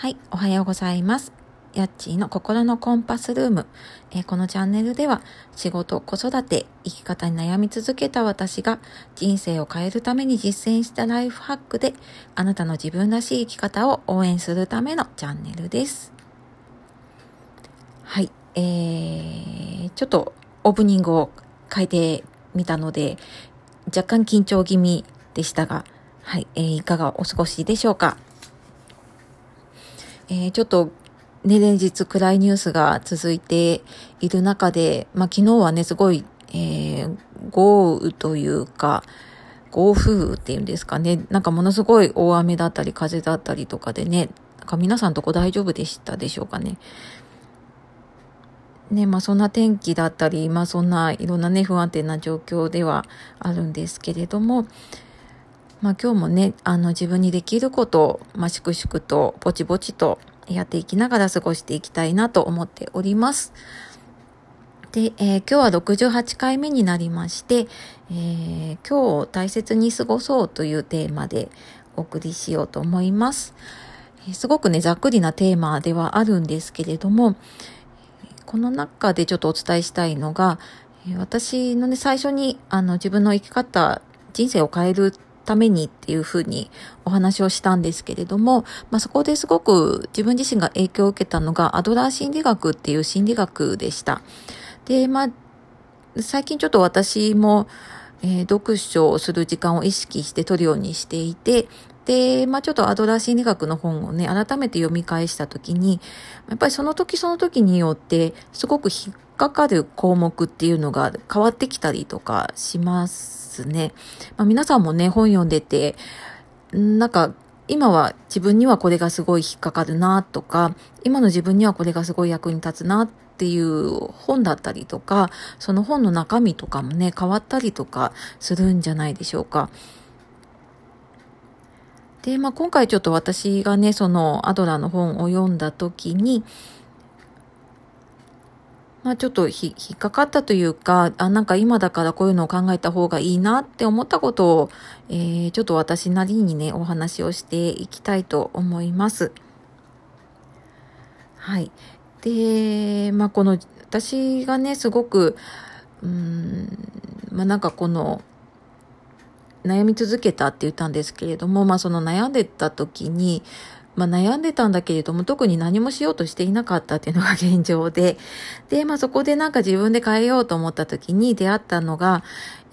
はい、おはようございます。やっちーの心のコンパスルーム。えー、このチャンネルでは仕事、子育て、生き方に悩み続けた私が人生を変えるために実践したライフハックであなたの自分らしい生き方を応援するためのチャンネルです。はい、えー、ちょっとオープニングを変えてみたので若干緊張気味でしたが、はい、えー、いかがお過ごしでしょうか？えー、ちょっとね、連日暗いニュースが続いている中で、まあ、昨日はね、すごい、えー、豪雨というか、暴風雨っていうんですかね、なんかものすごい大雨だったり風だったりとかでね、なんか皆さんとこ大丈夫でしたでしょうかね。ね、まあそんな天気だったり、まあそんないろんなね、不安定な状況ではあるんですけれども、まあ今日もね、あの自分にできることを、まあ粛々とぼちぼちとやっていきながら過ごしていきたいなと思っております。で、えー、今日は68回目になりまして、えー、今日を大切に過ごそうというテーマでお送りしようと思います。え、すごくね、ざっくりなテーマではあるんですけれども、この中でちょっとお伝えしたいのが、私のね、最初にあの自分の生き方、人生を変えるためにっていうふうにお話をしたんですけれども、まあ、そこですごく自分自身が影響を受けたのがアドラー心理学っていう心理学でした。で、まあ、最近ちょっと私も、えー、読書をする時間を意識して取るようにしていて、で、まあちょっとアドラー心理学の本をね、改めて読み返したときに、やっぱりその時その時によって、すごく引っかかる項目っていうのが変わってきたりとかしますですね。まあ、皆さんもね、本読んでて、なんか、今は自分にはこれがすごい引っかかるなとか、今の自分にはこれがすごい役に立つなっていう本だったりとか、その本の中身とかもね、変わったりとかするんじゃないでしょうか。で、まあ、今回ちょっと私がね、そのアドラーの本を読んだ時に、まあちょっと引っかかったというか、あ、なんか今だからこういうのを考えた方がいいなって思ったことを、えー、ちょっと私なりにね、お話をしていきたいと思います。はい。で、まあこの、私がね、すごく、うん、まあなんかこの、悩み続けたって言ったんですけれども、まあその悩んでた時に、まあ、悩んでたんだけれども、特に何もしようとしていなかったっていうのが現状で、で、まあ、そこでなんか自分で変えようと思った時に出会ったのが、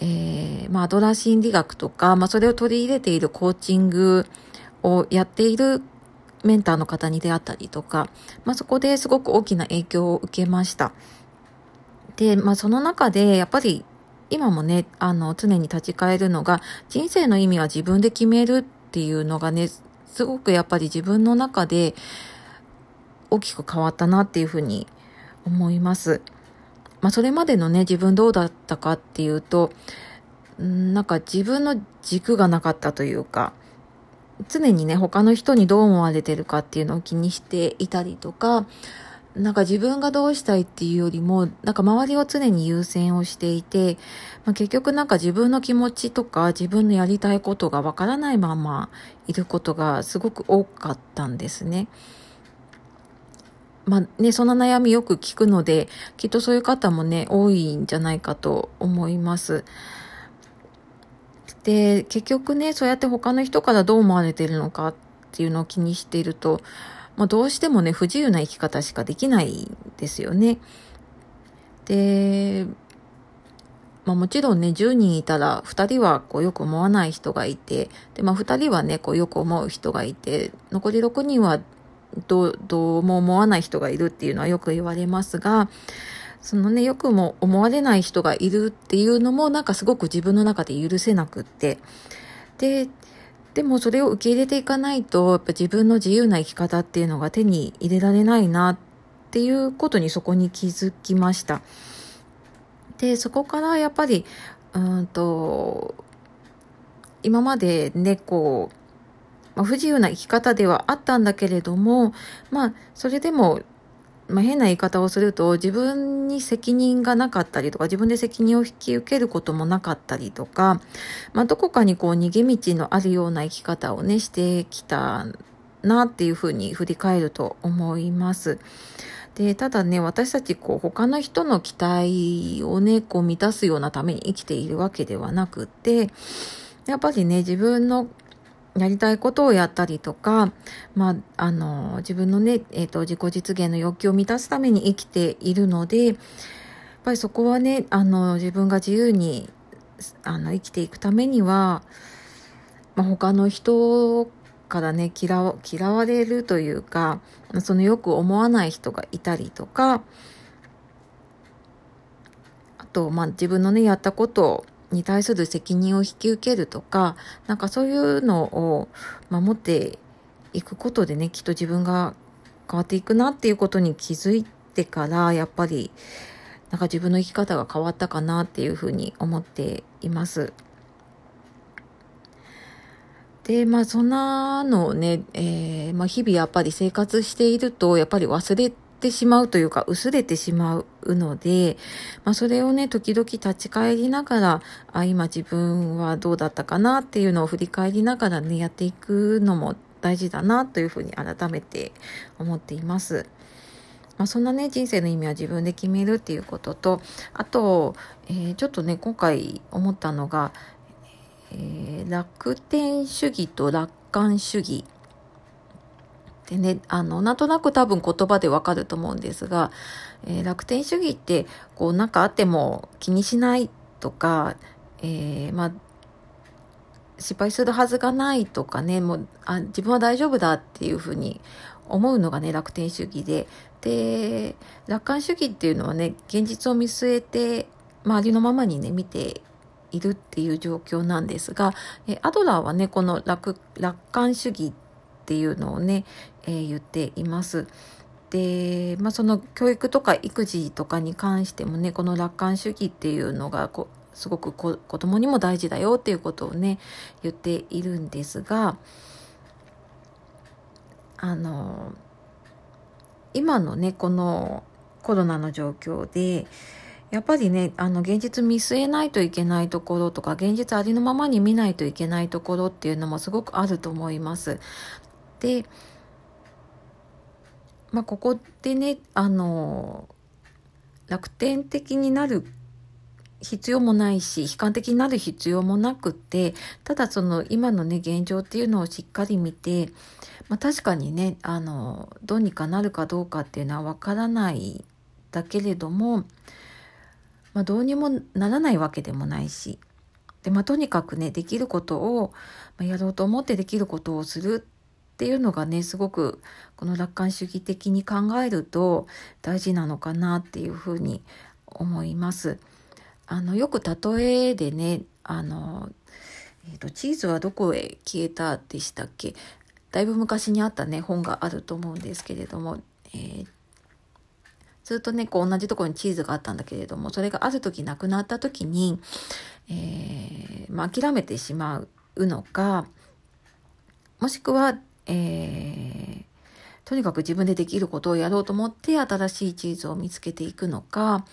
えー、まあ、アドラー心理学とか、まあ、それを取り入れているコーチングをやっているメンターの方に出会ったりとか、まあ、そこですごく大きな影響を受けました。で、まあ、その中で、やっぱり、今もね、あの、常に立ち返るのが、人生の意味は自分で決めるっていうのがね、すごくやっぱり自分の中で大きく変わったなっていうふうに思います。まあそれまでのね、自分どうだったかっていうと、なんか自分の軸がなかったというか、常にね、他の人にどう思われてるかっていうのを気にしていたりとか、なんか自分がどうしたいっていうよりも、なんか周りを常に優先をしていて、まあ、結局なんか自分の気持ちとか自分のやりたいことがわからないままいることがすごく多かったんですね。まあね、そんな悩みよく聞くので、きっとそういう方もね、多いんじゃないかと思います。で、結局ね、そうやって他の人からどう思われてるのかっていうのを気にしていると、まあ、どうしてもね、不自由な生き方しかできないですよね。で、まあもちろんね、10人いたら2人はこうよく思わない人がいて、で、まあ2人はね、こうよく思う人がいて、残り6人はどう、どうも思わない人がいるっていうのはよく言われますが、そのね、よくも思われない人がいるっていうのもなんかすごく自分の中で許せなくって、で、でもそれを受け入れていかないと、やっぱ自分の自由な生き方っていうのが手に入れられないなっていうことにそこに気づきました。で、そこからやっぱり、うんと、今までね、こう、まあ、不自由な生き方ではあったんだけれども、まあ、それでもまあ、変な言い方をすると自分に責任がなかったりとか自分で責任を引き受けることもなかったりとか、まあ、どこかにこう逃げ道のあるような生き方をねしてきたなっていうふうに振り返ると思います。で、ただね、私たち、こう、他の人の期待をね、こう、満たすようなために生きているわけではなくて、やっぱりね、自分のやりたいことをやったりとか、まあ、あの、自分のね、えっ、ー、と、自己実現の欲求を満たすために生きているので、やっぱりそこはね、あの、自分が自由に、あの、生きていくためには、まあ、他の人からね嫌わ嫌われるというかそのよく思わない人がいたりとかあと、まあ、自分のねやったことをに対する責任を引き受けるとかなんかそういうのを守っていくことでねきっと自分が変わっていくなっていうことに気づいてからやっぱりなんか自分の生き方が変わったかなっていうふうに思っています。で、まあそんなのをね、えー、まあ日々やっぱり生活していると、やっぱり忘れててしまうというか、薄れてしまうので、まあそれをね、時々立ち返りながら、あ、今自分はどうだったかなっていうのを振り返りながらね、やっていくのも大事だなというふうに改めて思っています。まあ、そんなね、人生の意味は自分で決めるっていうことと、あと、えー、ちょっとね、今回思ったのが、えー、楽天主義と楽観主義でね、あの、なんとなく多分言葉でわかると思うんですが、えー、楽天主義って、こう、なんかあっても気にしないとか、えー、まあ、失敗するはずがないとかね、もう、あ自分は大丈夫だっていうふうに思うのがね、楽天主義で、で、楽観主義っていうのはね、現実を見据えて、周りのままにね、見ているっていう状況なんですが、えアドラーはね、この楽楽観主義ってていうのをね、えー、言っています。で、まあ、その教育とか育児とかに関してもね、この楽観主義っていうのがこすごく子供にも大事だよっていうことをね、言っているんですが、あの、今のね、このコロナの状況で、やっぱりね、あの、現実見据えないといけないところとか、現実ありのままに見ないといけないところっていうのもすごくあると思います。で、まあ、ここでね、あの、楽天的になる必要もないし、悲観的になる必要もなくて、ただその今のね、現状っていうのをしっかり見て、まあ、確かにね、あの、どうにかなるかどうかっていうのはわからないだけれども、まあ、どうにもならないわけでもないしで、まあ、とにかくねできることを、ま、やろうと思ってできることをするっていうのがねすごくこの楽観主義的に考えると大事なのかなっていうふうに思います。あのよく例えでねあの、えーと、チーズはどこへ消えたでしたっけ？だいぶ昔にあったね本があると思うんですけれども、えー、ずっとね、こう同じところにチーズがあったんだけれども、それがある時なくなった時に、えー、まあ、諦めてしまうのか、もしくは、えー、とにかく自分でできることをやろうと思って新しいチーズを見つけていくのか、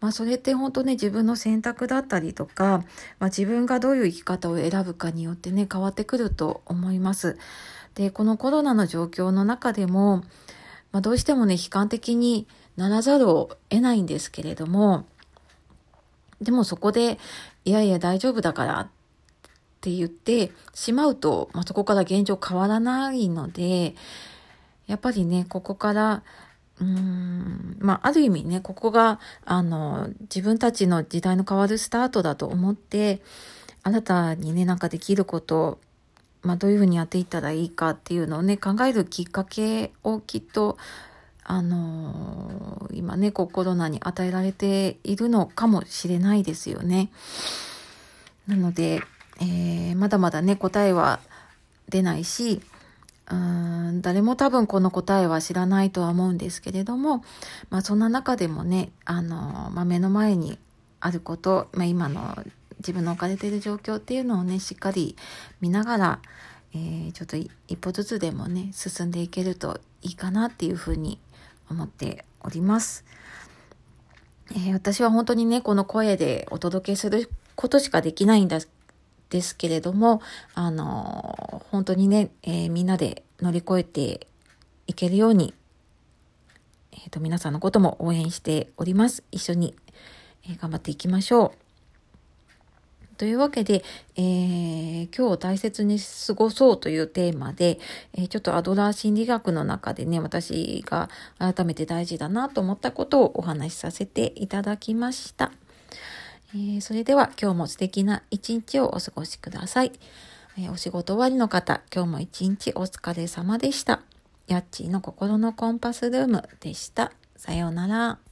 まあそれって本当ね自分の選択だったりとか、まあ、自分がどういう生き方を選ぶかによってね変わってくると思います。で、このコロナの状況の中でも、まあ、どうしてもね悲観的にならざるを得ないんですけれども、でもそこで、いやいや大丈夫だからって言ってしまうと、まあ、そこから現状変わらないので、やっぱりね、ここから、うーん、まあ、ある意味ね、ここが、あの、自分たちの時代の変わるスタートだと思って、あなたにね、なんかできることまあ、どういうふうにやっていったらいいかっていうのをね、考えるきっかけをきっとあのー、今ね、こうコロナに与えられているのかもしれないですよね。なので、えー、まだまだね、答えは出ないし、うん誰も多分この答えは知らないとは思うんですけれども、まあそんな中でもね、あの、まあ、目の前にあること、まあ、今の自分の置かれている状況っていうのをね、しっかり見ながら、えー、ちょっと一歩ずつでもね、進んでいけるといいかなっていうふうに思っております。えー、私は本当にね、この声でお届けすることしかできないんだですけれども、あの、本当にね、えー、みんなで乗り越えていけるように、えっ、ー、と、皆さんのことも応援しております。一緒に、えー、頑張っていきましょう。というわけで、えー、今日を大切に過ごそうというテーマで、え、ちょっとアドラー心理学の中でね、私が改めて大事だなと思ったことをお話しさせていただきました。えー、それでは今日も素敵な一日をお過ごしください。えお仕事終わりの方、今日も一日お疲れ様でした。ヤッチーの心のコンパスルームでした。さようなら。